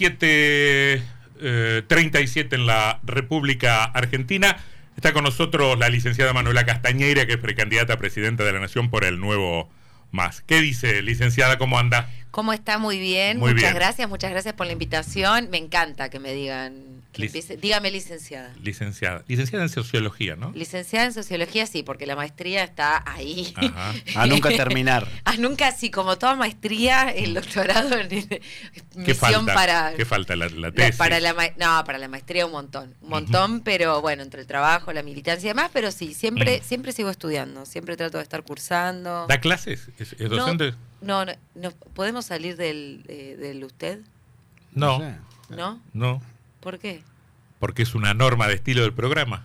7.37 eh, en la República Argentina. Está con nosotros la licenciada Manuela Castañeira, que es precandidata a presidenta de la Nación por el nuevo MAS. ¿Qué dice, licenciada? ¿Cómo anda? ¿Cómo está? Muy bien. muchas gracias, muchas gracias por la invitación. Me encanta que me digan dígame licenciada. Licenciada. Licenciada en sociología, ¿no? Licenciada en sociología, sí, porque la maestría está ahí. A nunca terminar. A nunca, sí, como toda maestría, el doctorado en ¿Qué falta? para. ¿Qué falta? La, tesis. Para la no, para la maestría un montón. Un montón, pero bueno, entre el trabajo, la militancia y demás, pero sí, siempre, siempre sigo estudiando. Siempre trato de estar cursando. ¿Da clases? ¿Es, docente? No, no, ¿podemos salir del, eh, del usted? No. ¿No? No. ¿Por qué? Porque es una norma de estilo del programa.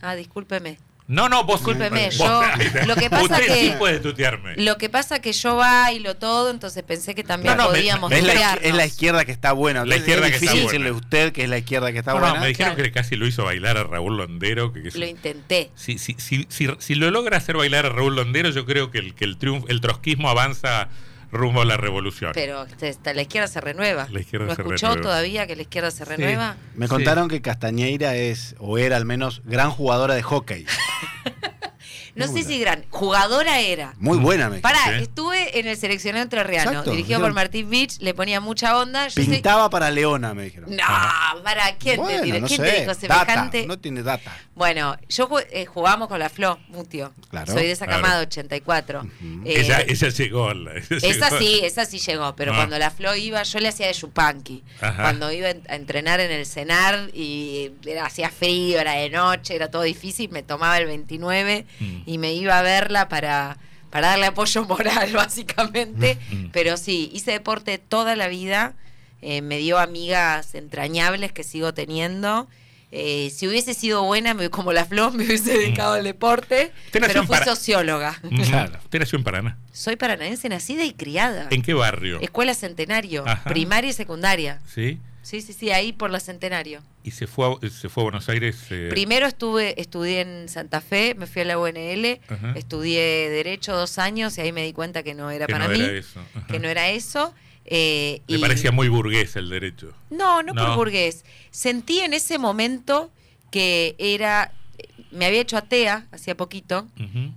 Ah, discúlpeme. No, no, vos. Discúlpeme, yo. lo que pasa usted que, sí puede tutearme. Lo que pasa que yo bailo todo, entonces pensé que también podíamos es la, es la, izquierda que está buena. La izquierda es que está buena. decirle usted que es la izquierda que está buena. No, me dijeron que casi lo hizo bailar a Raúl Londero. Que, lo intenté. Si, si, si, si, lo logra hacer bailar a Raúl Londero, yo creo que el, que el, triunfo, el trotskismo avanza rumbo a la revolución. Pero la izquierda se renueva. La izquierda ¿No escuchó todavía que la izquierda se renueva? Me contaron que Castañeira es, o era al menos, gran jugadora de hockey. No sé si gran. Jugadora era. Muy buena, me Pará, estuve en el seleccionado entrerriano, dirigido por Martín Beach, le ponía mucha onda. Pintaba para Leona, me dijeron. No, para quién te, ¿quién te dijo semejante? no tiene data. Bueno, yo eh, jugamos con la Flo, Mutio. Claro. Soy de esa camada 84. Eh, esa, esa, llegó. esa, sí, esa sí llegó, pero ah. cuando la Flo iba, yo le hacía de Yupanqui. Cuando iba a entrenar en el cenar y era, hacía frío, era de noche, era todo difícil, me tomaba el 29 y me iba a verla para, para darle apoyo moral, básicamente. Pero sí, hice deporte toda la vida, eh, me dio amigas entrañables que sigo teniendo. Eh, si hubiese sido buena, como la Flor, me hubiese dedicado al deporte, pero fui socióloga. Claro. ¿Usted nació en Paraná? Soy paranaense, nacida y criada. ¿En qué barrio? Escuela Centenario, primaria y secundaria. ¿Sí? Sí, sí, sí, ahí por la Centenario. ¿Y se fue a, se fue a Buenos Aires? Eh? Primero estuve, estudié en Santa Fe, me fui a la UNL, estudié Derecho dos años y ahí me di cuenta que no era para mí, que no era eso. Eh, me parecía muy burgués el derecho. No, no, por burgués. Sentí en ese momento que era, me había hecho atea hacía poquito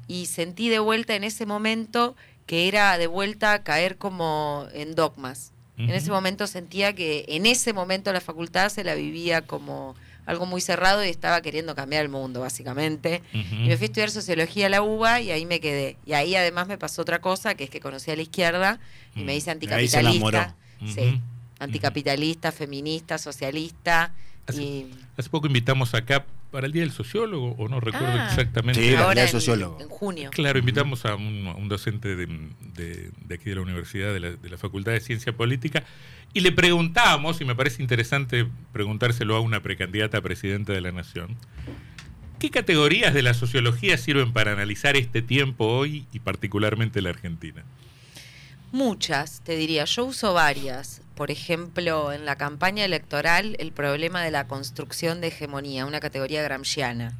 y sentí de vuelta en ese momento que era de vuelta caer como en dogmas. En ese momento sentía que en ese momento la facultad se la vivía como algo muy cerrado y estaba queriendo cambiar el mundo, básicamente. Y me fui a estudiar sociología a la UBA y ahí me quedé. Y ahí además me pasó otra cosa, que es que conocí a la izquierda y me hice anticapitalista. Sí, anticapitalista, feminista, socialista. Hace, poco invitamos acá para el Día del Sociólogo, o no recuerdo ah. exactamente. Sí, para el Día del Sociólogo. En, junio. Claro, invitamos a un, docente de, aquí de la Universidad, de la, Facultad de Ciencia Política, y le preguntamos, y me parece interesante preguntárselo a una precandidata a presidenta de la Nación, ¿qué categorías de la sociología sirven para analizar este tiempo hoy y particularmente la Argentina? Muchas, te diría. Yo uso varias. Por ejemplo, en la campaña electoral, el problema de la construcción de hegemonía, una categoría gramsciana,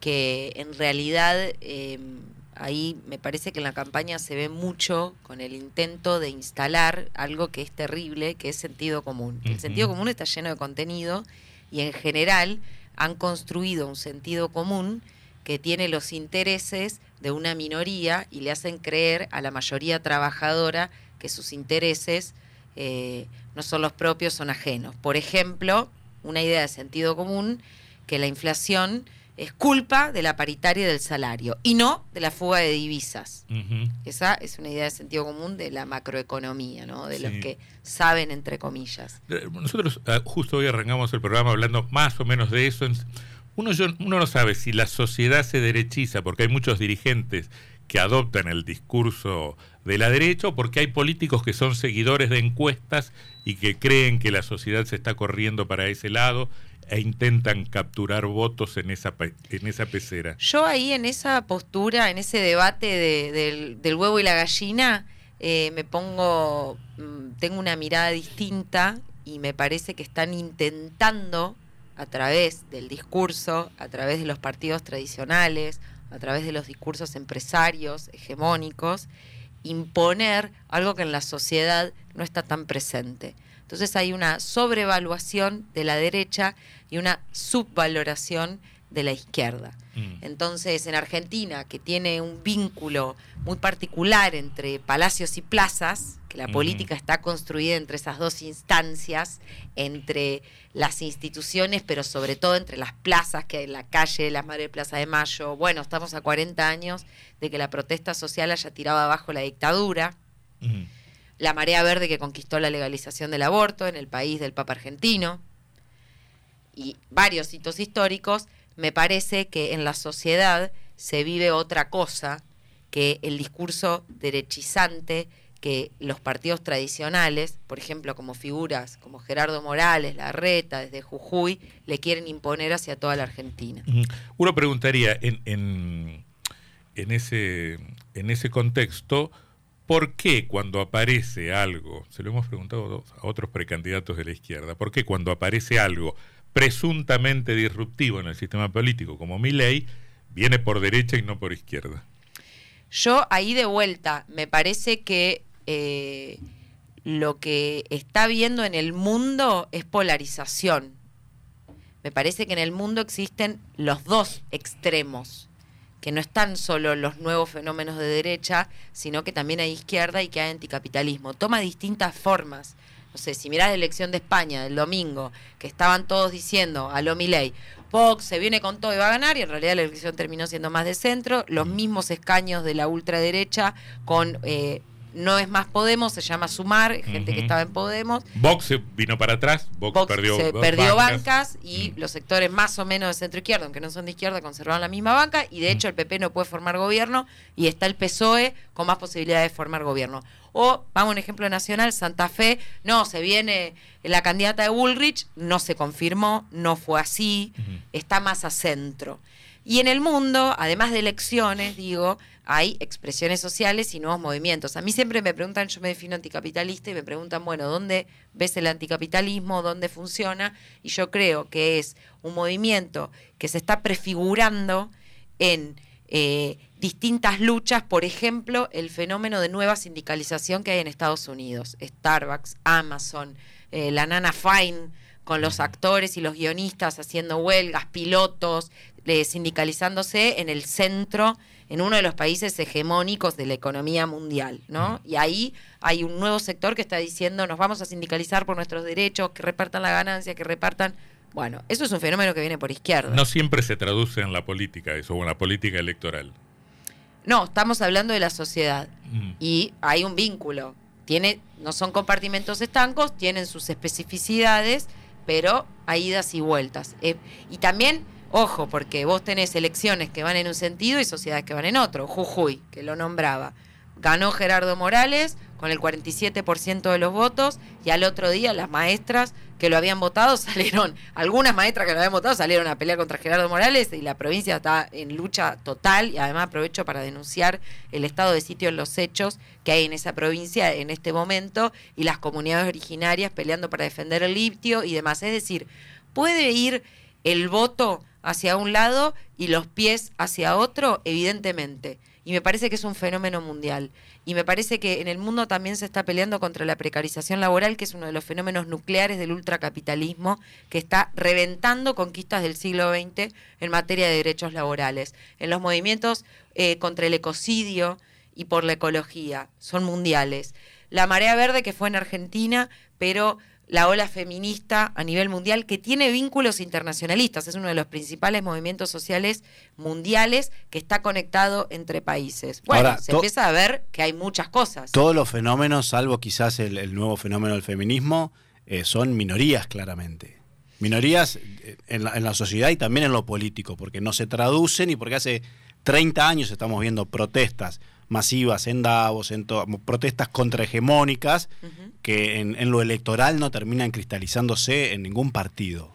que en realidad em, ahí me parece que en la campaña se ve mucho con el intento de instalar algo que es terrible, que es sentido común. El sentido común está lleno de contenido y en general han construido un sentido común que tiene los intereses de una minoría y le hacen creer a la mayoría trabajadora que sus intereses eh, no son los propios, son ajenos. Por ejemplo, una idea de sentido común, que la inflación es culpa de la paritaria del salario y no de la fuga de divisas. Esa es una idea de sentido común de la macroeconomía, ¿no? de los que saben, entre comillas. Eh, nosotros ah, justo hoy arrancamos el programa hablando más o menos de eso. Uno, uno no sabe si la sociedad se derechiza, porque hay muchos dirigentes que adoptan el discurso de la derecha, porque hay políticos que son seguidores de encuestas y que creen que la sociedad se está corriendo para ese lado e intentan capturar votos en esa, en esa pecera. Yo ahí en esa postura, en ese debate del, huevo y la gallina, eh, me pongo, mm, tengo una mirada distinta y me parece que están intentando a través del discurso, a través de los partidos tradicionales, a través de los discursos empresarios, hegemónicos, imponer algo que en la sociedad no está tan presente. Entonces hay una sobrevaluación de la derecha y una subvaloración de la izquierda. Mm. Entonces, en Argentina, que tiene un vínculo muy particular entre palacios y plazas, que la política está construida entre esas dos instancias, entre las instituciones, pero sobre todo entre las plazas, que hay la calle, la Madre Plaza de Mayo. Bueno, estamos a 40 años de que la protesta social haya tirado abajo la dictadura. La marea verde que conquistó la legalización del aborto en el país del Papa argentino. Y varios hitos históricos me parece que en la sociedad se vive otra cosa que el discurso derechizante que los partidos tradicionales, por ejemplo, como figuras como Gerardo Morales, Larreta, desde Jujuy, le quieren imponer hacia toda la Argentina. Uno preguntaría en, ese, en ese contexto, ¿por qué cuando aparece algo, se lo hemos preguntado a otros precandidatos de la izquierda, ¿por qué cuando aparece algo presuntamente disruptivo en el sistema político como mi ley, viene por derecha y no por izquierda. Yo ahí de vuelta, me parece que eh, lo que está viendo en el mundo es polarización. Me parece que en el mundo existen los dos extremos, que no están solo los nuevos fenómenos de derecha, sino que también hay izquierda y que hay anticapitalismo. Toma distintas formas no sé, si mirás la elección de España del domingo, que estaban todos diciendo a lo Milei, Vox se viene con todo y va a ganar, y en realidad la elección terminó siendo más de centro, los mismos escaños de la ultraderecha con eh, no es más Podemos, se llama Sumar, gente que estaba en Podemos. Vox vino para atrás, Vox, perdió, se perdió bancas, y los sectores más o menos de centro izquierda, aunque no son de izquierda, conservaron la misma banca y de hecho el PP no puede formar gobierno y está el PSOE con más posibilidades de formar gobierno. O, vamos a un ejemplo nacional, Santa Fe, no, se viene la candidata de Bullrich, no se confirmó, no fue así, está más a centro. Y en el mundo, además de elecciones, digo, hay expresiones sociales y nuevos movimientos. A mí siempre me preguntan, yo me defino anticapitalista y me preguntan, bueno, ¿dónde ves el anticapitalismo? ¿Dónde funciona? Y yo creo que es un movimiento que se está prefigurando en eh, distintas luchas, por ejemplo, el fenómeno de nueva sindicalización que hay en Estados Unidos, Starbucks, Amazon, eh, la Nana Fine con los actores y los guionistas haciendo huelgas, pilotos, sindicalizándose en el centro, en uno de los países hegemónicos de la economía mundial, ¿no? Y ahí hay un nuevo sector que está diciendo nos vamos a sindicalizar por nuestros derechos, que repartan la ganancia, que repartan bueno, eso es un fenómeno que viene por izquierda. No siempre se traduce en la política eso, o en la política electoral. No, estamos hablando de la sociedad. Mm. Y hay un vínculo. Tiene, no son compartimentos estancos, tienen sus especificidades, pero hay idas y vueltas. Eh, y también, ojo, porque vos tenés elecciones que van en un sentido y sociedades que van en otro. Jujuy, que lo nombraba. Ganó Gerardo Morales con el 47% de los votos y al otro día las maestras que lo habían votado salieron, algunas maestras que lo habían votado salieron a pelear contra Gerardo Morales y la provincia está en lucha total y además aprovecho para denunciar el estado de sitio en los hechos que hay en esa provincia en este momento y las comunidades originarias peleando para defender el litio y demás. Es decir, puede ir el voto hacia un lado y los pies hacia otro, evidentemente. Y me parece que es un fenómeno mundial. Y me parece que en el mundo también se está peleando contra la precarización laboral, que es uno de los fenómenos nucleares del ultracapitalismo, que está reventando conquistas del siglo XX en materia de derechos laborales. En los movimientos eh, contra el ecocidio y por la ecología, son mundiales. La marea verde que fue en Argentina, pero la ola feminista a nivel mundial que tiene vínculos internacionalistas, es uno de los principales movimientos sociales mundiales que está conectado entre países. Bueno, se empieza a ver que hay muchas cosas. Todos los fenómenos, salvo quizás el, nuevo fenómeno del feminismo, eh, son minorías claramente. Minorías eh, en la, en la sociedad y también en lo político, porque no se traducen y porque hace 30 años estamos viendo protestas masivas en Davos, en protestas contrahegemónicas que en, lo electoral no terminan cristalizándose en ningún partido.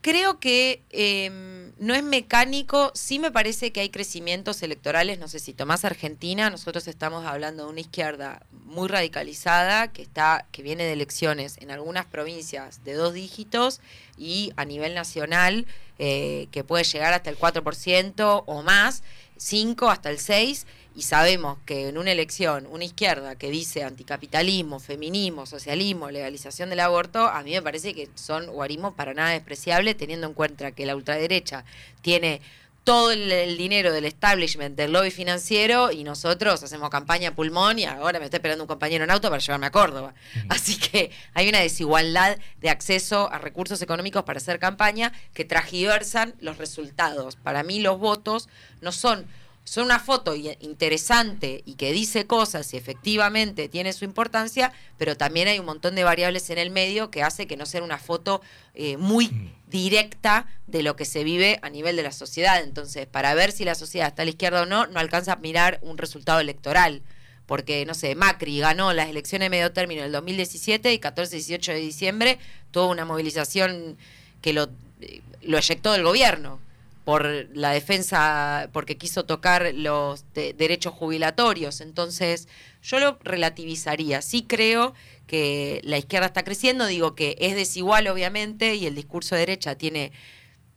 Creo que em, no es mecánico, sí me parece que hay crecimientos electorales, no sé si tomás Argentina, nosotros estamos hablando de una izquierda muy radicalizada que está que viene de elecciones en algunas provincias de dos dígitos y a nivel nacional eh, que puede llegar hasta el 4% o más, 5 hasta el 6 y sabemos que en una elección una izquierda que dice anticapitalismo, feminismo, socialismo, legalización del aborto, a mí me parece que son guarismos para nada despreciables, teniendo en cuenta que la ultraderecha tiene todo el, dinero del establishment, del lobby financiero, y nosotros hacemos campaña pulmón y ahora me está esperando un compañero en auto para llevarme a Córdoba. Así que hay una desigualdad de acceso a recursos económicos para hacer campaña que transgiversan los resultados. Para mí los votos no son son una foto interesante y que dice cosas y efectivamente tiene su importancia, pero también hay un montón de variables en el medio que hace que no sea una foto eh, muy mm. directa de lo que se vive a nivel de la sociedad. Entonces, para ver si la sociedad está a la izquierda o no, no alcanza a mirar un resultado electoral. Porque, no sé, Macri ganó las elecciones de medio término en el 2017 y 14-18 de diciembre tuvo una movilización que lo, eh, lo eyectó del gobierno por la defensa, porque quiso tocar los derechos jubilatorios. Entonces, yo lo relativizaría. Sí creo que la izquierda está creciendo, digo que es desigual obviamente y el discurso de derecha tiene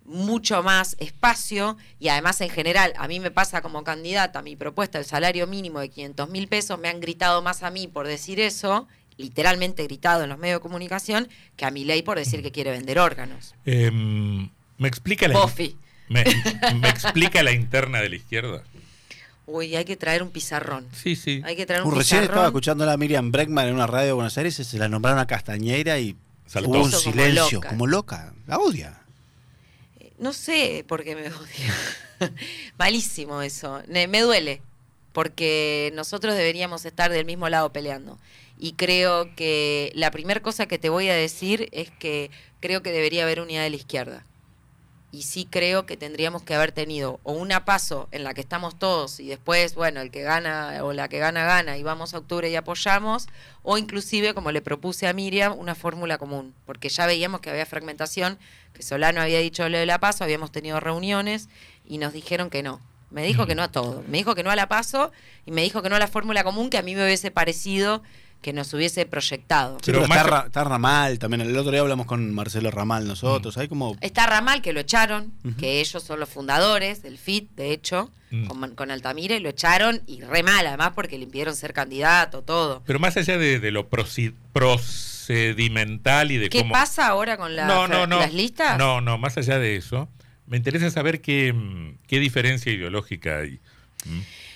mucho más espacio y además en general a mí me pasa como candidata mi propuesta el salario mínimo de 500 mil pesos me han gritado más a mí por decir eso literalmente gritado en los medios de comunicación que a mi ley por decir que quiere vender órganos em, me explica la ¿Me, explica la interna de la izquierda? Uy, hay que traer un pizarrón. Sí, sí. Hay que traer un, Recién estaba escuchando a la Miriam Breckman en una radio de Buenos Aires y se la nombraron a Castañeira y hubo un silencio, como loca. La odia. Eh, no sé por qué me odia. Malísimo eso. Me duele, porque nosotros deberíamos estar del mismo lado peleando. Y creo que la primera cosa que te voy a decir es que creo que debería haber unidad de la izquierda y sí creo que tendríamos que haber tenido o una paso en la que estamos todos y después, bueno, el que gana o la que gana gana y vamos a octubre y apoyamos, o inclusive, como le propuse a Miriam, una fórmula común, porque ya veíamos que había fragmentación, que Solano había dicho lo de la paso, habíamos tenido reuniones y nos dijeron que no. Me dijo que no a todo, me dijo que no a la paso y me dijo que no a la fórmula común que a mí me hubiese parecido que nos hubiese proyectado. pero, está, Ramal también. El otro día hablamos con Marcelo Ramal nosotros. Mm. Hay como... Está Ramal, que lo echaron, que ellos son los fundadores del FIT, de hecho, mm. con, Altamira, y lo echaron y re mal, además, porque le impidieron ser candidato, todo. Pero más allá de, lo procedimental y de ¿Qué pasa ahora con las listas? No, no, más allá de eso, me interesa saber qué, mm, qué diferencia ideológica hay.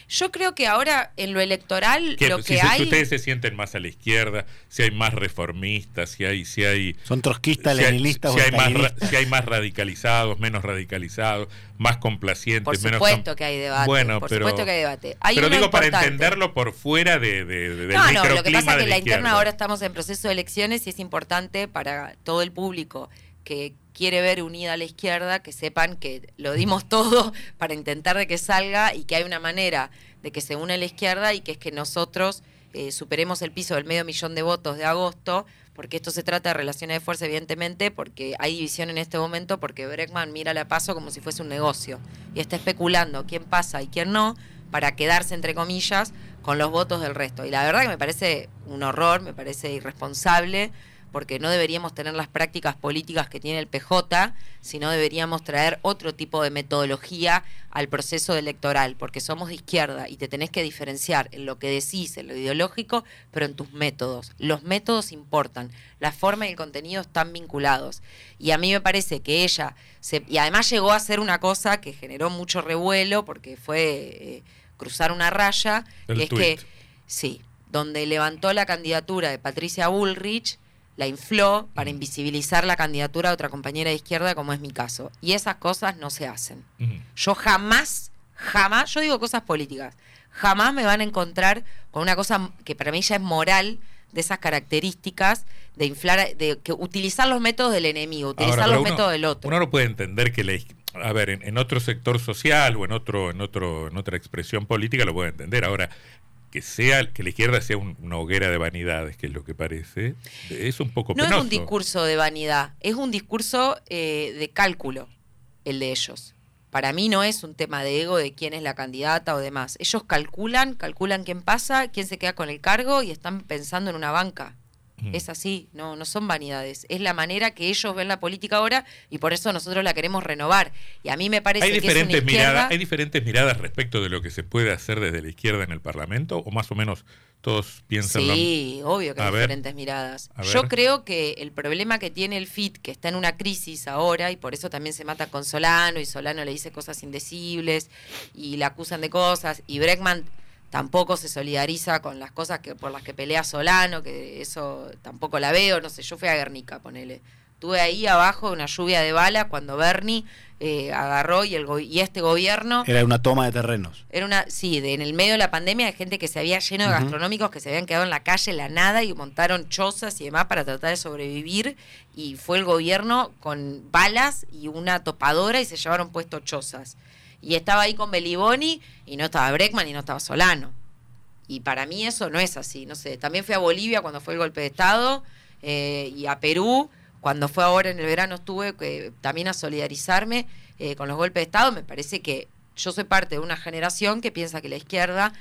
Yo creo que ahora en lo electoral lo que si, hay... Si ustedes se sienten más a la izquierda, si hay más reformistas, si hay... Si hay Son trotskistas, leninistas si hay, más, si hay más radicalizados, menos radicalizados, más complacientes, por supuesto que hay debate. Bueno, por pero, supuesto que hay debate. pero digo para entenderlo por fuera de, de, del no, no, lo que pasa es que la, la interna ahora estamos en proceso de elecciones y es importante para todo el público que quiere ver unida a la izquierda, que sepan que lo dimos todo para intentar de que salga y que hay una manera de que se une la izquierda y que es que nosotros eh, superemos el piso del medio millón de votos de agosto, porque esto se trata de relaciones de fuerza, evidentemente, porque hay división en este momento, porque Breckman mira la paso como si fuese un negocio y está especulando quién pasa y quién no para quedarse, entre comillas, con los votos del resto. Y la verdad que me parece un horror, me parece irresponsable porque no deberíamos tener las prácticas políticas que tiene el PJ, sino deberíamos traer otro tipo de metodología al proceso electoral, porque somos de izquierda y te tenés que diferenciar en lo que decís, en lo ideológico, pero en tus métodos. Los métodos importan, la forma y el contenido están vinculados. Y a mí me parece que ella, se, y además llegó a hacer una cosa que generó mucho revuelo, porque fue eh, cruzar una raya, que es que, sí, donde levantó la candidatura de Patricia Bullrich, la infló para invisibilizar la candidatura de otra compañera de izquierda, como es mi caso. Y esas cosas no se hacen. Yo jamás, jamás, yo digo cosas políticas, jamás me van a encontrar con una cosa que para mí ya es moral de esas características de inflar, de que utilizar los métodos del enemigo, utilizar los métodos del otro. Uno no puede entender que la a ver, en, en, otro sector social o en otro, en otro, en otra expresión política lo puede entender. Ahora, que sea que la izquierda sea una hoguera de vanidades, que es lo que parece, es un poco No es un discurso de vanidad, es un discurso eh, de cálculo, el de ellos. Para mí no es un tema de ego de quién es la candidata o demás. Ellos calculan, calculan quién pasa, quién se queda con el cargo y están pensando en una banca. Mm. Es así, no, no son vanidades. Es la manera que ellos ven la política ahora y por eso nosotros la queremos renovar. Y a mí me parece ¿Hay que diferentes es una miradas, ¿Hay diferentes miradas respecto de lo que se puede hacer desde la izquierda en el Parlamento? ¿O más o menos todos piensan Sí, obvio que hay diferentes miradas. Yo creo que el problema que tiene el FIT, que está en una crisis ahora, y por eso también se mata con Solano, y Solano le dice cosas indecibles, y la acusan de cosas, y Breckman tampoco se solidariza con las cosas que por las que pelea Solano, que eso tampoco la veo, no sé, yo fui a Guernica, ponele. Estuve ahí abajo una lluvia de bala cuando Bernie eh, agarró y, el y este gobierno... Era una toma de terrenos. Era una, sí, en el medio de la pandemia de gente que se había lleno de gastronómicos que se habían quedado en la calle, la nada, y montaron chozas y demás para tratar de sobrevivir. Y fue el gobierno con balas y una topadora y se llevaron puesto chozas. Y estaba ahí con Beliboni y no estaba Breckman y no estaba Solano. Y para mí eso no es así, no sé. También fui a Bolivia cuando fue el golpe de Estado eh, y a Perú cuando fue ahora en el verano estuve eh, también a solidarizarme eh, con los golpes de Estado. Me parece que yo soy parte de una generación que piensa que la izquierda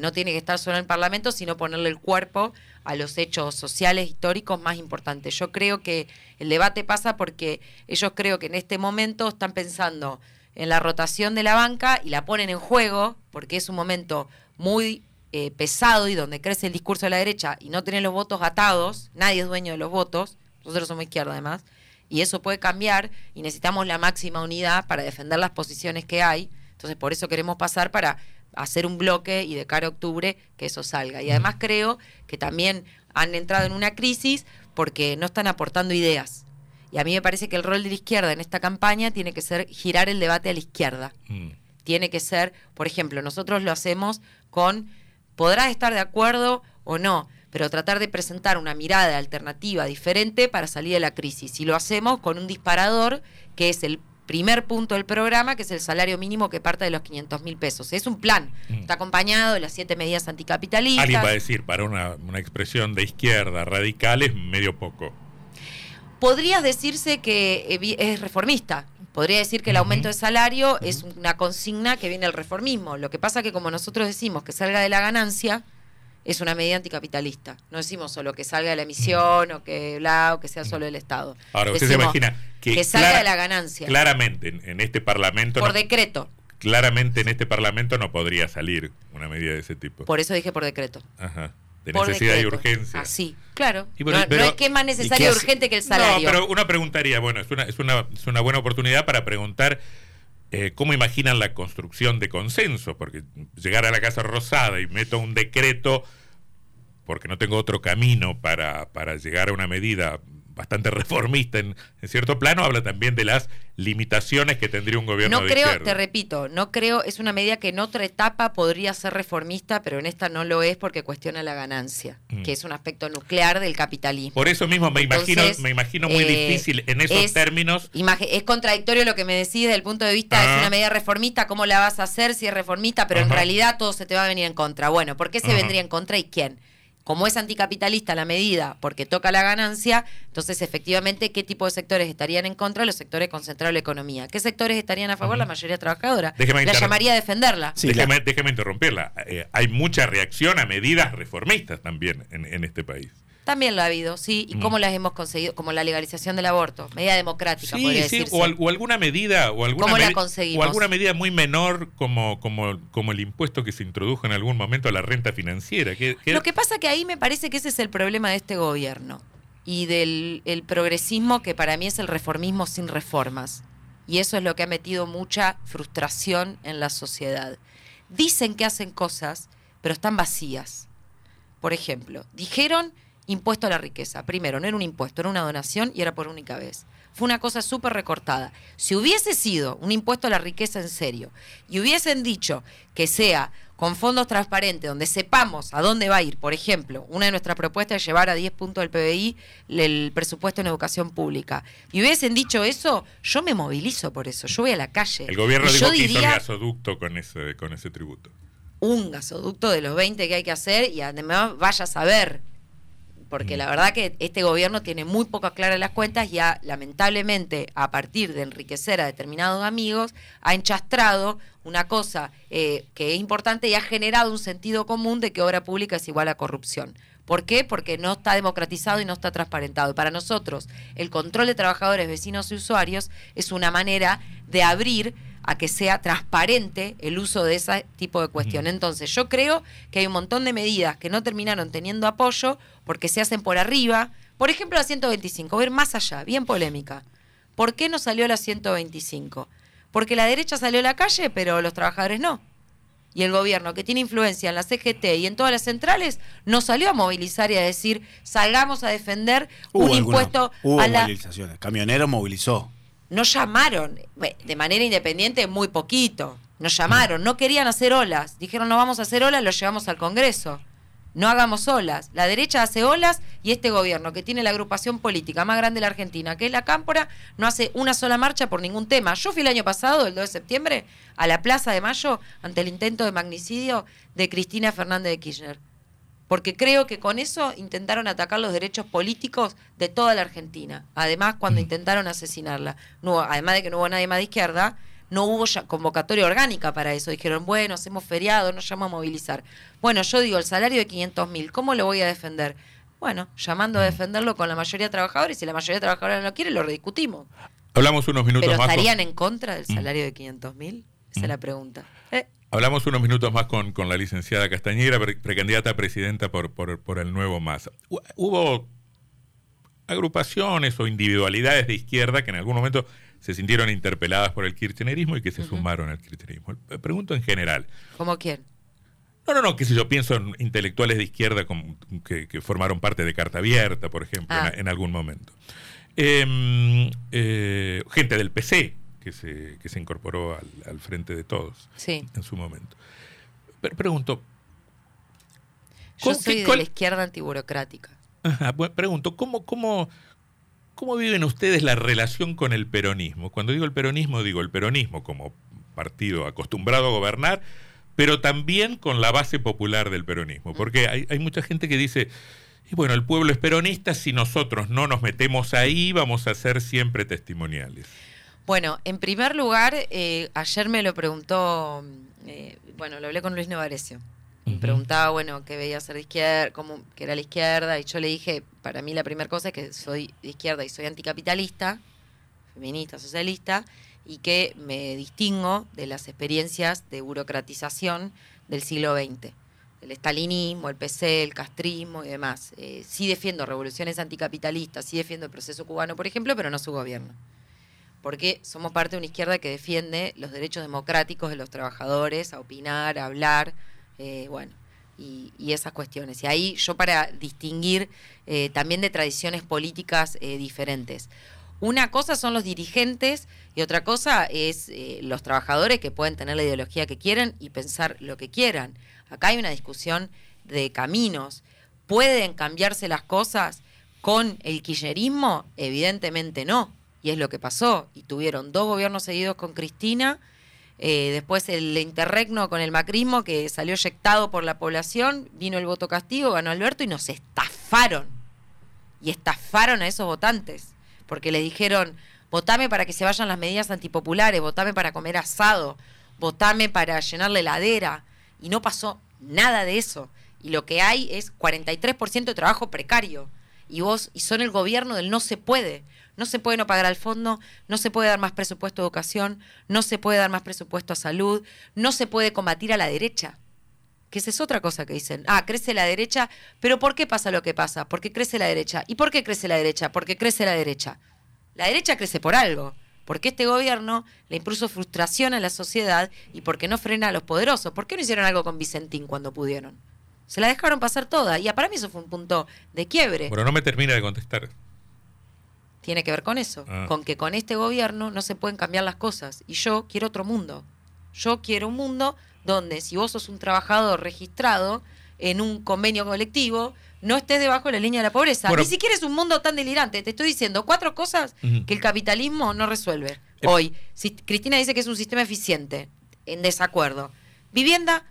no tiene que estar solo en el Parlamento, sino ponerle el cuerpo a los hechos sociales históricos más importantes. Yo creo que el debate pasa porque ellos creo que en este momento están pensando en la rotación de la banca y la ponen en juego porque es un momento muy eh, pesado y donde crece el discurso de la derecha y no tienen los votos atados, nadie es dueño de los votos, nosotros somos izquierda además, y eso puede cambiar y necesitamos la máxima unidad para defender las posiciones que hay, entonces por eso queremos pasar para hacer un bloque y de cara a octubre que eso salga. Y además creo que también han entrado en una crisis porque no están aportando ideas. Y a mí me parece que el rol de la izquierda en esta campaña tiene que ser girar el debate a la izquierda. Mm. Tiene que ser, por ejemplo, nosotros lo hacemos con, podrás estar de acuerdo o no, pero tratar de presentar una mirada alternativa diferente para salir de la crisis. Y lo hacemos con un disparador que es el primer punto del programa, que es el salario mínimo que parte de los 500 mil pesos. Es un plan, mm. está acompañado de las siete medidas anticapitalistas. Alguien va a decir, para una, una expresión de izquierda radical es medio poco podrías decirse que eh, es reformista. Podría decir que el aumento de salario es una consigna que viene del reformismo. Lo que pasa que como nosotros decimos que salga de la ganancia, es una medida anticapitalista. No decimos solo que salga de la emisión o que bla, o que sea solo el Estado. Ahora, usted se imagina que, salga de la ganancia. Claramente en, este Parlamento... Por decreto. Claramente en este Parlamento no podría salir una medida de ese tipo. Por eso dije por decreto. Ajá de necesidad y urgencia. Así, claro. no, es que es más necesario y urgente que el salario. No, pero uno preguntaría, bueno, es una, es una, es una buena oportunidad para preguntar eh, cómo imaginan la construcción de consenso, porque llegar a la Casa Rosada y meto un decreto, porque no tengo otro camino para, para llegar a una medida bastante reformista en, cierto plano, habla también de las limitaciones que tendría un gobierno no creo, te repito, no creo, es una medida que en otra etapa podría ser reformista, pero en esta no lo es porque cuestiona la ganancia, mm. que es un aspecto nuclear del capitalismo. Por eso mismo me imagino, me imagino muy eh, difícil en esos términos. Es contradictorio lo que me decís desde el punto de vista, es una medida reformista, ¿cómo la vas a hacer si es reformista? Pero en realidad todo se te va a venir en contra. Bueno, ¿por qué se vendría en contra y quién? Como es anticapitalista la medida porque toca la ganancia, entonces efectivamente qué tipo de sectores estarían en contra, los sectores concentrados de la economía. ¿Qué sectores estarían a favor? La mayoría trabajadora. la llamaría a defenderla. déjeme, interrumpirla. Eh, hay mucha reacción a medidas reformistas también en este país. También lo ha habido, sí. ¿Y cómo las hemos conseguido? Como la legalización del aborto, medida democrática, podría sí, O, o, alguna medida, o alguna, o alguna medida muy menor como, como, como el impuesto que se introdujo en algún momento a la renta financiera. Lo que pasa que ahí me parece que ese es el problema de este gobierno y del el progresismo que para mí es el reformismo sin reformas. Y eso es lo que ha metido mucha frustración en la sociedad. Dicen que hacen cosas, pero están vacías. Por ejemplo, dijeron impuesto a la riqueza. Primero, no era un impuesto, era una donación y era por única vez. Fue una cosa súper recortada. Si hubiese sido un impuesto a la riqueza en serio y hubiesen dicho que sea con fondos transparentes, donde sepamos a dónde va a ir, por ejemplo, una de nuestras propuestas es llevar a 10 puntos del PBI el presupuesto en educación pública, y hubiesen dicho eso, yo me movilizo por eso, yo voy a la calle. El gobierno dijo que hizo gasoducto con ese, con ese tributo. Un gasoducto de los 20 que hay que hacer y además vaya a saber porque la verdad que este gobierno tiene muy poco claras las cuentas y ha, lamentablemente, a partir de enriquecer a determinados amigos, ha enchastrado una cosa eh, que es importante y ha generado un sentido común de que obra pública es igual a corrupción. ¿Por qué? Porque no está democratizado y no está transparentado. Y para nosotros, el control de trabajadores, vecinos y usuarios es una manera de abrir a que sea transparente el uso de ese tipo de cuestión. Entonces, yo creo que hay un montón de medidas que no terminaron teniendo apoyo porque se hacen por arriba. Por ejemplo, la 125, voy a ir más allá, bien polémica. ¿Por qué no salió la 125? Porque la derecha salió a la calle, pero los trabajadores no. Y el gobierno, que tiene influencia en la CGT y en todas las centrales, no salió a movilizar y a decir, salgamos a defender un impuesto hubo a la... movilizaciones. Camionero movilizó. No llamaron, de manera independiente, muy poquito. Nos llamaron, no querían hacer olas. Dijeron, no vamos a hacer olas, lo llevamos al Congreso no hagamos olas. La derecha hace olas y este gobierno, que tiene la agrupación política más grande de la Argentina, que es la Cámpora, no hace una sola marcha por ningún tema. Yo fui el año pasado, el 2 de septiembre, a la Plaza de Mayo ante el intento de magnicidio de Cristina Fernández de Kirchner. Porque creo que con eso intentaron atacar los derechos políticos de toda la Argentina. Además, cuando mm. intentaron asesinarla. No, además de que no hubo nadie más de izquierda, no hubo ya convocatoria orgánica para eso. Dijeron, bueno, hacemos feriado, nos llama a movilizar. Bueno, yo digo, el salario de 500 mil, ¿cómo lo voy a defender? Bueno, llamando a mm. defenderlo con la mayoría de trabajadores, si la mayoría de trabajadores no lo quiere, lo rediscutimos. Hablamos unos minutos ¿Pero más. ¿Estarían en contra del mm. salario de 500 mil? Esa es mm. la pregunta. Eh. Hablamos unos minutos más con, con la licenciada Castañera, precandidata a presidenta por, por, por el nuevo MAS. Hubo agrupaciones o individualidades de izquierda que en algún momento se sintieron interpeladas por el kirchnerismo y que se sumaron al kirchnerismo. Pregunto en general. ¿Cómo quién? No, no, no, que si yo pienso en intelectuales de izquierda que, formaron parte de Carta Abierta, por ejemplo, en, ah. algún momento. Em, eh, gente del PC que se, que se incorporó al, frente de todos en su momento. Pero pregunto. Yo soy de la izquierda antiburocrática. Ajá, pregunto, ¿cómo, cómo, ¿Cómo viven ustedes la relación con el peronismo? Cuando digo el peronismo, digo el peronismo como partido acostumbrado a gobernar, pero también con la base popular del peronismo. Porque hay, mucha gente que dice, y bueno, el pueblo es peronista, si nosotros no nos metemos ahí, vamos a ser siempre testimoniales. Bueno, en primer lugar, eh, ayer me lo preguntó, eh, bueno, lo hablé con Luis Novarecio. Me preguntaba, bueno, qué veía ser de izquierda, cómo, que era la izquierda, y yo le dije, para mí la primera cosa es que soy de izquierda y soy anticapitalista, feminista, socialista, y que me distingo de las experiencias de burocratización del siglo XX. El estalinismo, el PC, el castrismo y demás. Eh, sí defiendo revoluciones anticapitalistas, sí defiendo el proceso cubano, por ejemplo, pero no su gobierno. Porque somos parte de una izquierda que defiende los derechos democráticos de los trabajadores a opinar, a hablar, eh, bueno, y, esas cuestiones. Y ahí yo para distinguir eh, también de tradiciones políticas eh, diferentes. Una cosa son los dirigentes y otra cosa es los trabajadores que pueden tener la ideología que quieran y pensar lo que quieran. Acá hay una discusión de caminos. ¿Pueden cambiarse las cosas con el kirchnerismo? Evidentemente no. Y es lo que pasó. Y tuvieron dos gobiernos seguidos con Cristina eh, después el interregno con el macrismo que salió eyectado por la población, vino el voto castigo, ganó Alberto y nos estafaron. Y estafaron a esos votantes, porque les dijeron, votame para que se vayan las medidas antipopulares, votame para comer asado, votame para llenar la heladera. Y no pasó nada de eso. Y lo que hay es 43% de trabajo precario. Y vos, y son el gobierno del no se puede. No se puede no pagar al fondo, no se puede dar más presupuesto a educación, no se puede dar más presupuesto a salud, no se puede combatir a la derecha. Que esa es otra cosa que dicen. Ah, crece la derecha, pero ¿por qué pasa lo que pasa? Porque crece la derecha. ¿Y por qué crece la derecha? Porque crece la derecha. La derecha crece por algo. Porque este gobierno le impuso frustración a la sociedad y porque no frena a los poderosos. ¿Por qué no hicieron algo con Vicentín cuando pudieron? Se la dejaron pasar toda. Y para mí eso fue un punto de quiebre. Bueno, no me termina de contestar tiene que ver con eso, ah. con que con este gobierno no se pueden cambiar las cosas. Y yo quiero otro mundo. Yo quiero un mundo donde si vos sos un trabajador registrado en un convenio colectivo, no estés debajo de la línea de la pobreza. Ni siquiera es un mundo tan delirante. Te estoy diciendo cuatro cosas que el capitalismo no resuelve. Eh. Hoy, si Cristina dice que es un sistema eficiente, en desacuerdo. Vivienda,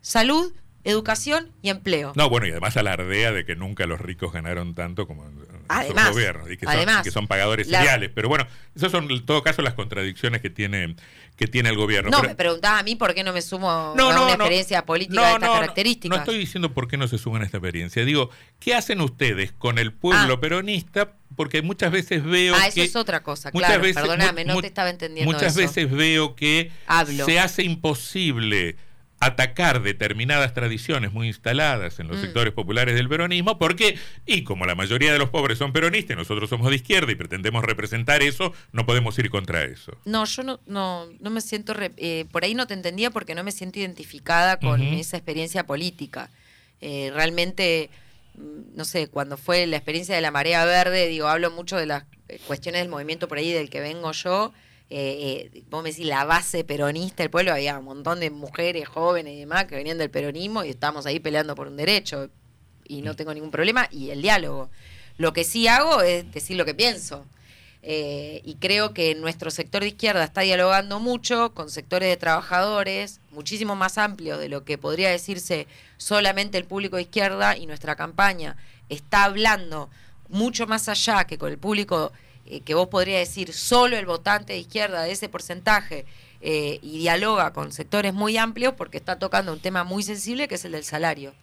salud, educación y empleo. No, bueno, y además alardea de que nunca los ricos ganaron tanto como además, y que, son, que son pagadores seriales. Pero bueno, esas son en todo caso las contradicciones que tiene que tiene el gobierno. No, me preguntabas a mí por qué no me sumo a una experiencia política de estas características. No estoy diciendo por qué no se suman a esta experiencia. Digo, ¿qué hacen ustedes con el pueblo Ah. peronista? Porque muchas veces veo Ah, eso que... es otra cosa, claro. veces- Perdóname, mu- no te estaba entendiendo Muchas eso. veces veo que Hablo. se hace imposible atacar determinadas tradiciones muy instaladas en los Mm. sectores populares del peronismo, porque, y como la mayoría de los pobres son peronistas, y nosotros somos de izquierda y pretendemos representar eso, no podemos ir contra eso. No, yo no, no, no me siento, re- eh, por ahí no te entendía porque no me siento identificada con esa experiencia política. Eh, realmente, mm, no sé, cuando fue la experiencia de la marea verde, digo, hablo mucho de las eh, cuestiones del movimiento por ahí del que vengo yo. Eh, eh, vos me decís la base peronista del pueblo, había un montón de mujeres jóvenes y demás que venían del peronismo y estábamos ahí peleando por un derecho y no tengo ningún problema y el diálogo. Lo que sí hago es decir lo que pienso. Eh, y creo que nuestro sector de izquierda está dialogando mucho con sectores de trabajadores, muchísimo más amplios de lo que podría decirse solamente el público de izquierda, y nuestra campaña está hablando mucho más allá que con el público eh, que vos podría decir solo el votante de izquierda de ese porcentaje, eh, y dialoga con sectores muy amplios porque está tocando un tema muy sensible que es el del salario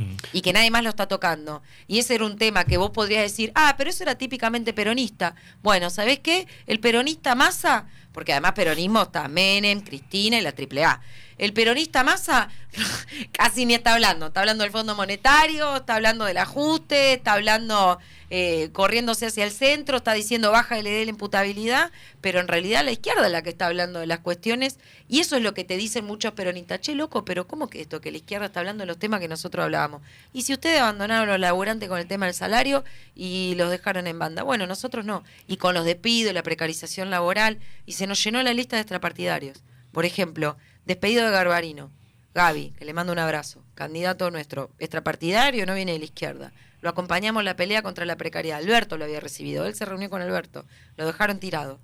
Mm. y que nadie más lo está tocando. Y ese era un tema que vos podrías decir, ah, pero eso era típicamente peronista. Bueno, ¿sabés qué? El peronista masa, porque además peronismo está Menem, Cristina y la AAA. El peronista masa casi ni está hablando, está hablando del Fondo Monetario, está hablando del ajuste, está hablando eh, corriéndose hacia el centro, está diciendo baja le dé la imputabilidad, pero en realidad la izquierda es la que está hablando de las cuestiones y eso es lo que te dicen muchos peronistas. Che, loco, pero ¿cómo que esto? Que la izquierda está hablando de los temas que nosotros hablábamos. Y si ustedes abandonaron a los laburantes con el tema del salario y los dejaron en banda. Bueno, nosotros no. Y con los despidos, la precarización laboral, y se nos llenó la lista de extrapartidarios. Por ejemplo, despedido de Garbarino. Gaby, que le mando un abrazo, candidato nuestro, extrapartidario, no viene de la izquierda. Lo acompañamos en la pelea contra la precariedad. Alberto lo había recibido, él se reunió con Alberto, lo dejaron tirado.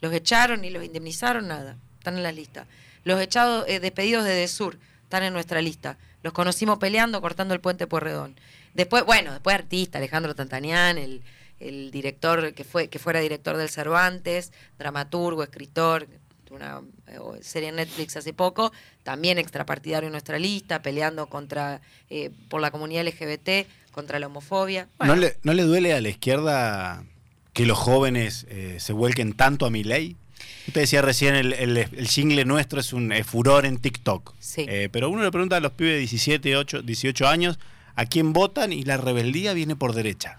Los echaron ni los indemnizaron, nada. Están en la lista. Los echados, eh, despedidos de Desur, están en nuestra lista. Los conocimos peleando, cortando el puente Puerredón. Después, bueno, después artista, Alejandro Tantanián, el, el director que fue, que fuera director del Cervantes, dramaturgo, escritor, una eh, serie en Netflix hace poco, también extrapartidario en nuestra lista, peleando contra eh, por la comunidad LGBT, contra la homofobia. Bueno, ¿No, le, ¿No le duele a la izquierda que los jóvenes eh, se vuelquen tanto a mi ley? Usted decía recién, el, el, el jingle nuestro es un furor en TikTok. Sí. Eh, pero uno le pregunta a los pibes de 17, 8, 18 años a quién votan y la rebeldía viene por derecha.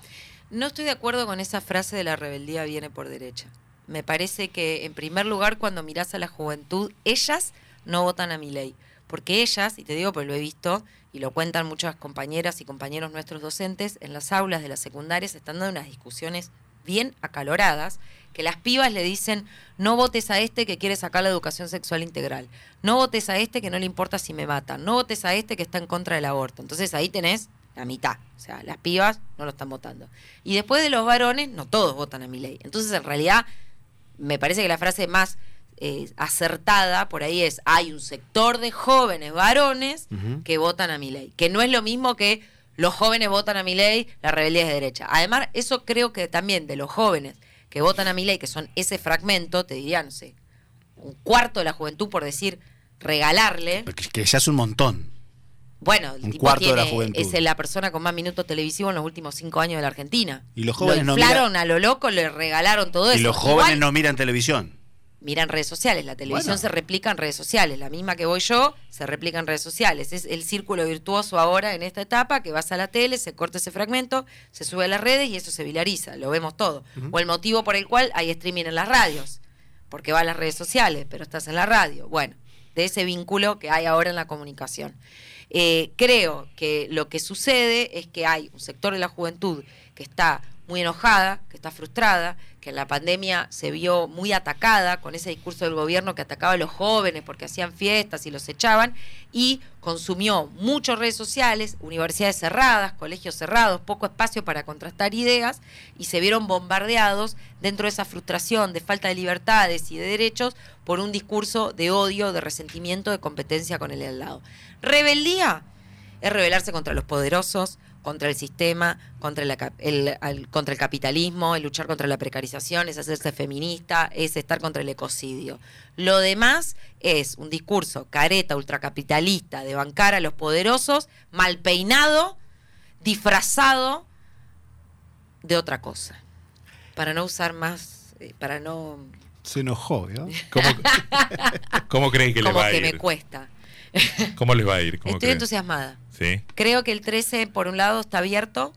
No estoy de acuerdo con esa frase de la rebeldía viene por derecha. Me parece que, en primer lugar, cuando mirás a la juventud, ellas no votan a mi ley. Porque ellas, y te digo porque lo he visto, y lo cuentan muchas compañeras y compañeros nuestros docentes, en las aulas de las secundarias están dando unas discusiones bien acaloradas, que las pibas le dicen, no votes a este que quiere sacar la educación sexual integral, no votes a este que no le importa si me matan, no votes a este que está en contra del aborto. Entonces ahí tenés la mitad, o sea, las pibas no lo están votando. Y después de los varones, no todos votan a mi ley. Entonces en realidad me parece que la frase más eh, acertada por ahí es, hay un sector de jóvenes varones que votan a mi ley, que no es lo mismo que los jóvenes votan a mi ley, la rebeldía es de derecha. Además, eso creo que también de los jóvenes que votan a mi ley, que son ese fragmento, te diría, no sé, un cuarto de la juventud, por decir, regalarle. Que, que ya es un montón. Bueno, el Un tipo cuarto de la juventud. es la persona con más minutos televisivos en los últimos cinco años de la Argentina. Y los jóvenes lo no inflaron a lo loco, le regalaron todo Y eso. los jóvenes Igual, no miran televisión. miran redes sociales. La televisión Bueno. se replica en redes sociales. La misma que voy yo se replica en redes sociales. Es el círculo virtuoso ahora en esta etapa que vas a la tele, se corta ese fragmento, se sube a las redes y eso se viraliza. Lo vemos todo. O el motivo por el cual hay streaming en las radios. Porque va a las redes sociales, pero estás en la radio. Bueno, de ese vínculo que hay ahora en la comunicación. Eh, creo que lo que sucede es que hay un sector de la juventud que está muy enojada, que está frustrada, que la pandemia se vio muy atacada con ese discurso del gobierno que atacaba a los jóvenes porque hacían fiestas y los echaban, y consumió muchas redes sociales, universidades cerradas, colegios cerrados, poco espacio para contrastar ideas, y se vieron bombardeados dentro de esa frustración de falta de libertades y de derechos por un discurso de odio, de resentimiento, de competencia con el al lado. Rebeldía es rebelarse contra los poderosos, contra el sistema, contra, la el, al- contra el capitalismo, el luchar contra la precarización, es hacerse feminista, es estar contra el ecocidio. Lo demás es un discurso careta, ultracapitalista, de bancar a los poderosos, mal peinado, disfrazado de otra cosa. Para no usar más, eh, para no... Se enojó, ¿no? ¿Cómo, cómo cree que le va a que ir? me cuesta. ¿Cómo le va a ir? ¿Cómo Estoy entusiasmada. Sí. Creo que el 13, por un lado, está abierto,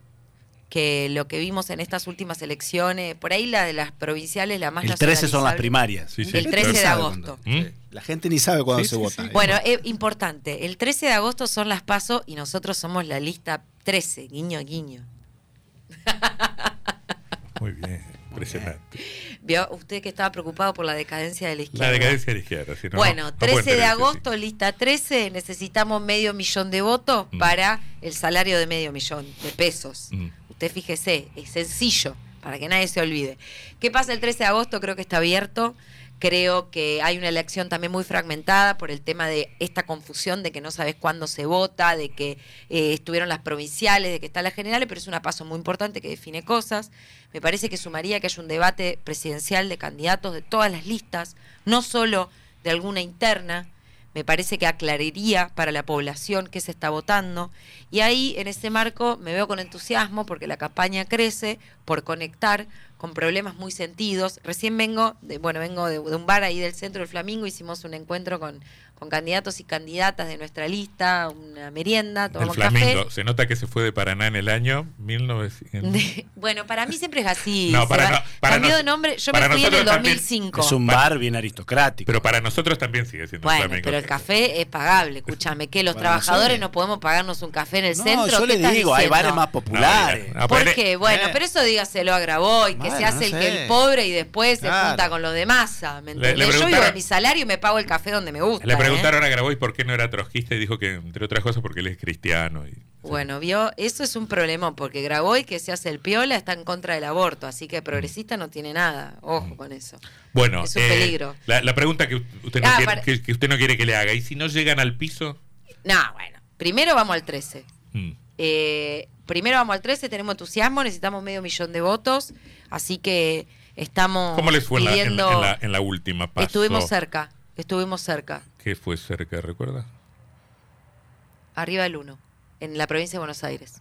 que lo que vimos en estas últimas elecciones, por ahí la de las provinciales, la más El 13 son las primarias. Sí, sí. El 13 de agosto. ¿Mm? La gente ni sabe cuándo Sí, se sí, vota. sí. ¿eh? Bueno, es importante. El 13 de agosto son las PASO y nosotros somos la lista 13, guiño, guiño. Muy bien. Impresionante. ¿Vio? Usted que estaba preocupado por la decadencia de la izquierda. La decadencia de la izquierda. si no, bueno, no puede 13 de agosto, lista 13, necesitamos medio millón de votos Mm. para el salario de medio millón de pesos. Mm. Usted fíjese, es sencillo, para que nadie se olvide. ¿Qué pasa el 13 de agosto? Creo que está abierto. Creo que hay una elección también muy fragmentada por el tema de esta confusión de que no sabes cuándo se vota, de que eh, estuvieron las provinciales, de que están las generales, pero es una paso muy importante que define cosas. Me parece que sumaría que haya un debate presidencial de candidatos de todas las listas, no solo de alguna interna. Me parece que aclararía para la población qué se está votando. Y ahí, en ese marco, me veo con entusiasmo porque la campaña crece por conectar con problemas muy sentidos. Recién vengo, de, bueno, vengo de, de un bar ahí del centro del Flamingo, hicimos un encuentro con, con candidatos y candidatas de nuestra lista, una merienda, El tomamos Flamingo. café. Se nota que se fue de Paraná en el año 1900. De- bueno, para mí siempre es así. No, para no- para cambió de nombre, yo para me fui en el nosotros también 2005. Es un bar bien aristocrático. Pero para nosotros también sigue siendo Bueno, Flamingo. pero el café es pagable, escúchame, que los Para trabajadores nosotros. no podemos pagarnos un café en el no, centro. yo ¿Qué le digo, hay bares más populares. ¿Por qué? Bueno, Eh. pero eso dígaselo a Graboy, que se hace no el sé. que el pobre y después se junta con los de masa, ¿me Le- le entendés? Yo vivo de mi salario y me pago el café donde me gusta. Le. Preguntaron a Grabois por qué no era trotskista y dijo que, entre otras cosas, porque él es cristiano. Y, Bueno, vio, eso es un problema, porque Graboy, que se hace el piola, está en contra del aborto, así que progresista no tiene nada. Ojo con eso. Bueno, Es un eh, peligro. La, la pregunta que usted, no Ah, quiere, para- que, que usted no quiere que le haga, ¿y si no llegan al piso? No, bueno, primero vamos al 13. Mm. Eh, primero vamos al 13, tenemos entusiasmo, necesitamos medio millón de votos, así que estamos ¿Cómo les fue la, en la, en la última paso? Estuvimos cerca, estuvimos cerca, ¿Qué fue cerca, recuerda? arriba del 1, en la provincia de Buenos Aires,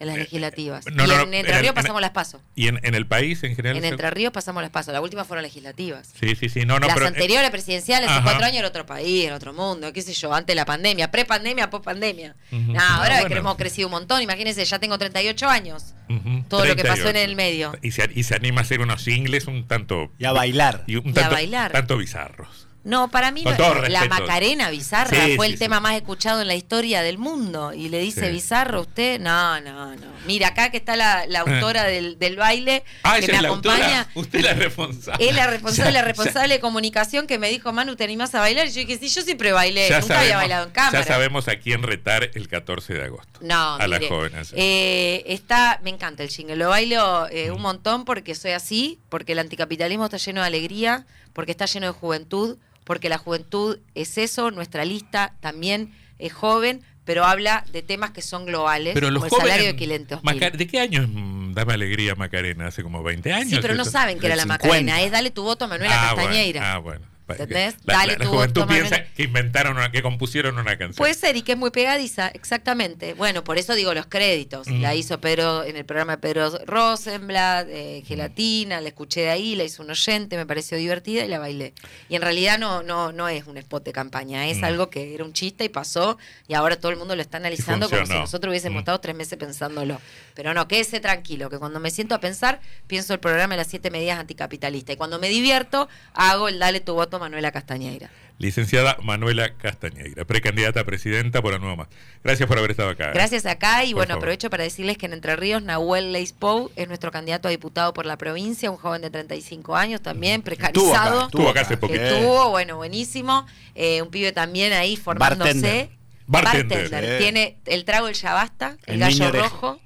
en las Eh, legislativas. no, y no, no, en Entre en el- Ríos en- pasamos las pasos. ¿Y en, en el país en general? En Entre Ríos pasamos las pasos. La última fueron legislativas. Sí, sí, sí. No, no, las pero, eh, anteriores presidenciales, hace cuatro años era otro país, era otro mundo, qué sé yo, antes de la pandemia, pre-pandemia, post-pandemia. Ujú. Nah, Ah, ahora bueno. que hemos crecido un montón, imagínense, ya tengo 38 años. Ujú, todo lo que pasó 38. en el medio. Y se, y se anima a hacer unos singles un tanto... Y a bailar. y un Y a bailar. tanto bizarros. No, para mí la. Macarena Bizarra Sí, fue sí, el sí. tema más escuchado en la historia del mundo. Y le dice. Bizarro, usted, no, no, no. Mira, acá que está la, la autora del, del baile Ah, que me la acompaña. Usted es la responsable. Es la responsable, Ya- la responsable de comunicación que me dijo, Manu, ¿te animás a bailar? Y yo dije, sí, yo siempre bailé, ya nunca había sabemos- bailado en cámara. Ya sabemos a quién retar el 14 de agosto. No, a las jóvenes. eh, está, me encanta el jingle, lo bailo eh, Mm. un montón porque soy así, porque el anticapitalismo está lleno de alegría, porque está lleno de juventud, porque la juventud es eso, nuestra lista también es joven, pero habla de temas que son globales, Pero los como el salario jóvenes. de 500 Maca- ¿De qué año es mm, Dame Alegría Macarena? Hace como 20 años. Sí, pero no eso. saben que era la 50. Macarena, es dale tu voto a Manuela Ah, Castañeira. Bueno, ah, bueno. ¿Entendés? La, Dale la- la tu juventud piensa que inventaron una, que compusieron una canción. Puede ser, y que es muy pegadiza, exactamente. Bueno, por eso digo los créditos. Mm. La hizo Pedro en el programa de Pedro Rosenblatt, eh, Gelatina, la escuché de ahí, la hizo un oyente, me pareció divertida y la bailé. Y en realidad no, no, no es un spot de campaña, es Mm. algo que era un chiste y pasó, y ahora todo el mundo lo está analizando como si nosotros hubiésemos Mm. estado tres meses pensándolo. Pero no, quédese tranquilo, que cuando me siento a pensar, pienso el programa de las siete medidas anticapitalistas. Y cuando me divierto, hago el dale tu voto Manuela Castañeira. Licenciada Manuela Castañeira, precandidata a presidenta por Anueva Más. Gracias por haber estado acá. ¿eh? Gracias acá y Por bueno, favor. aprovecho para decirles que en Entre Ríos Nahuel Leispou es nuestro candidato a diputado por la provincia, un joven de 35 años también, Estuvo precarizado. acá, Estuvo acá hace poco. Estuvo, bueno, buenísimo. Eh, un pibe también ahí formándose. Bartender. Bartender. Tiene el trago el ya basta, el, El gallo rojo.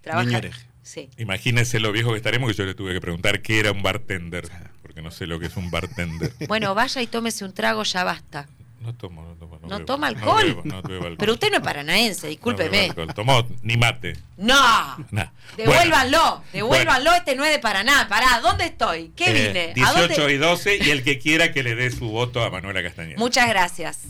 Trabaja. Niño hereje. Sí. Imagínense lo viejo que estaremos que yo le tuve que preguntar qué era un bartender, porque no sé lo que es un bartender. Bueno, vaya y tómese un trago, ya basta. No tomo, no tomo. No, toma alcohol. Pero usted no es paranaense, discúlpeme. No tomó ni mate. No. Devuélvanlo, devuélvanlo, este no es de Paraná. Pará, ¿dónde estoy? ¿Qué eh, vine? 18 y 12 y el que quiera que le dé su voto a Manuela Castañeda. Muchas gracias.